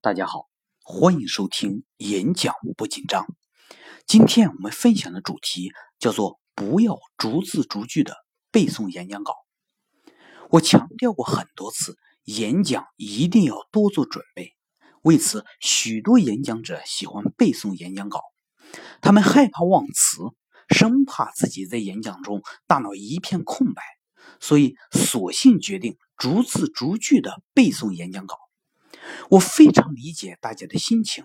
大家好，欢迎收听演讲不紧张。今天我们分享的主题叫做“不要逐字逐句的背诵演讲稿”。我强调过很多次，演讲一定要多做准备。为此，许多演讲者喜欢背诵演讲稿，他们害怕忘词，生怕自己在演讲中大脑一片空白，所以索性决定逐字逐句的背诵演讲稿。我非常理解大家的心情，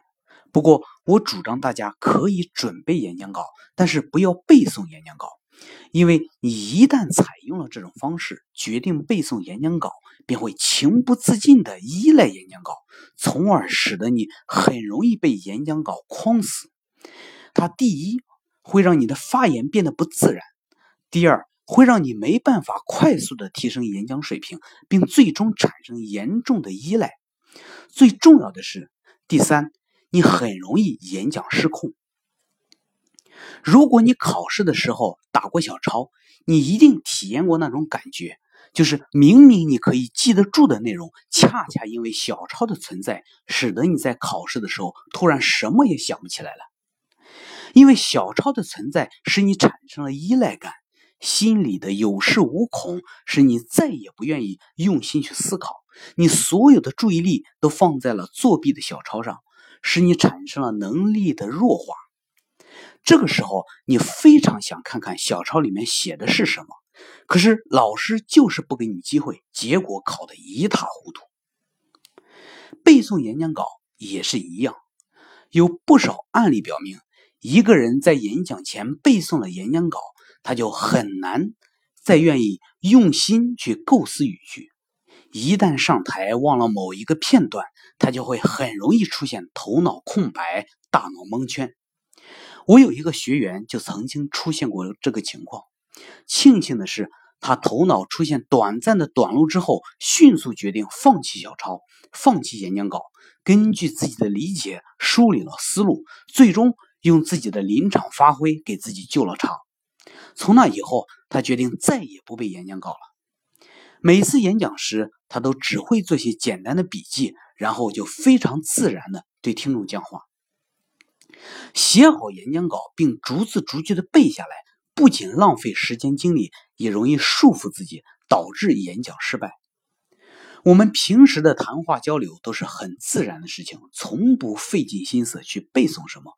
不过我主张大家可以准备演讲稿，但是不要背诵演讲稿，因为你一旦采用了这种方式，决定背诵演讲稿，便会情不自禁地依赖演讲稿，从而使得你很容易被演讲稿框死。它第一会让你的发言变得不自然，第二会让你没办法快速地提升演讲水平，并最终产生严重的依赖。最重要的是，第三，你很容易演讲失控。如果你考试的时候打过小抄，你一定体验过那种感觉，就是明明你可以记得住的内容，恰恰因为小抄的存在，使得你在考试的时候突然什么也想不起来了。因为小抄的存在，使你产生了依赖感，心里的有恃无恐，使你再也不愿意用心去思考。你所有的注意力都放在了作弊的小抄上，使你产生了能力的弱化。这个时候，你非常想看看小抄里面写的是什么，可是老师就是不给你机会，结果考得一塌糊涂。背诵演讲稿也是一样，有不少案例表明，一个人在演讲前背诵了演讲稿，他就很难再愿意用心去构思语句。一旦上台忘了某一个片段，他就会很容易出现头脑空白、大脑蒙圈。我有一个学员就曾经出现过这个情况。庆幸的是，他头脑出现短暂的短路之后，迅速决定放弃小抄、放弃演讲稿，根据自己的理解梳理了思路，最终用自己的临场发挥给自己救了场。从那以后，他决定再也不背演讲稿了。每次演讲时，他都只会做些简单的笔记，然后就非常自然的对听众讲话。写好演讲稿并逐字逐句的背下来，不仅浪费时间精力，也容易束缚自己，导致演讲失败。我们平时的谈话交流都是很自然的事情，从不费尽心思去背诵什么。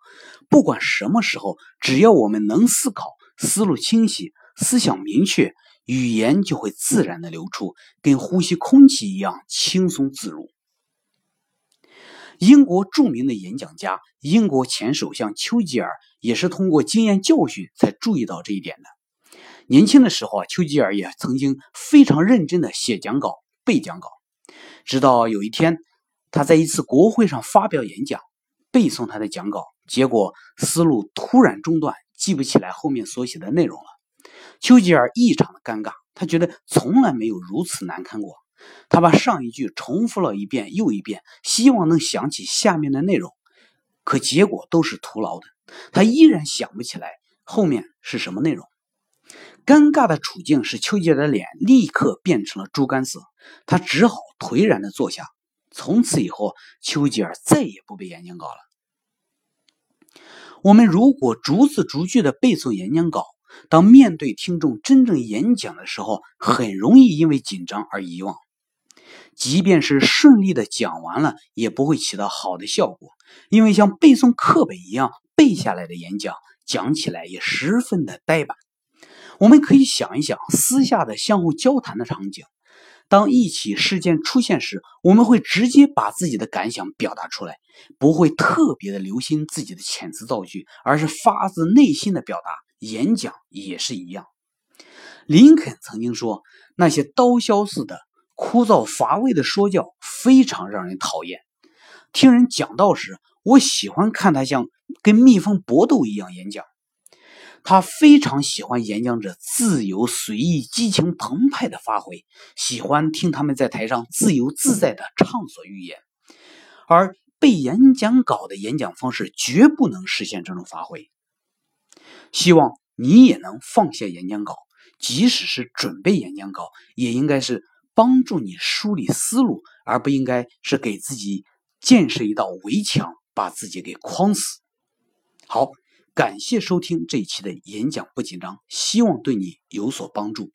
不管什么时候，只要我们能思考，思路清晰，思想明确。语言就会自然的流出，跟呼吸空气一样轻松自如。英国著名的演讲家、英国前首相丘吉尔也是通过经验教训才注意到这一点的。年轻的时候啊，丘吉尔也曾经非常认真的写讲稿、背讲稿，直到有一天，他在一次国会上发表演讲，背诵他的讲稿，结果思路突然中断，记不起来后面所写的内容了。丘吉尔异常的尴尬，他觉得从来没有如此难堪过。他把上一句重复了一遍又一遍，希望能想起下面的内容，可结果都是徒劳的。他依然想不起来后面是什么内容。尴尬的处境使丘吉尔的脸立刻变成了猪肝色，他只好颓然的坐下。从此以后，丘吉尔再也不背演讲稿了。我们如果逐字逐句的背诵演讲稿，当面对听众真正演讲的时候，很容易因为紧张而遗忘。即便是顺利的讲完了，也不会起到好的效果，因为像背诵课本一样背下来的演讲，讲起来也十分的呆板。我们可以想一想私下的相互交谈的场景。当一起事件出现时，我们会直接把自己的感想表达出来，不会特别的留心自己的遣词造句，而是发自内心的表达。演讲也是一样。林肯曾经说：“那些刀削似的、枯燥乏味的说教，非常让人讨厌。听人讲道时，我喜欢看他像跟蜜蜂搏斗一样演讲。他非常喜欢演讲者自由随意、激情澎湃的发挥，喜欢听他们在台上自由自在的畅所欲言。而背演讲稿的演讲方式，绝不能实现这种发挥。”希望你也能放下演讲稿，即使是准备演讲稿，也应该是帮助你梳理思路，而不应该是给自己建设一道围墙，把自己给框死。好，感谢收听这一期的演讲不紧张，希望对你有所帮助。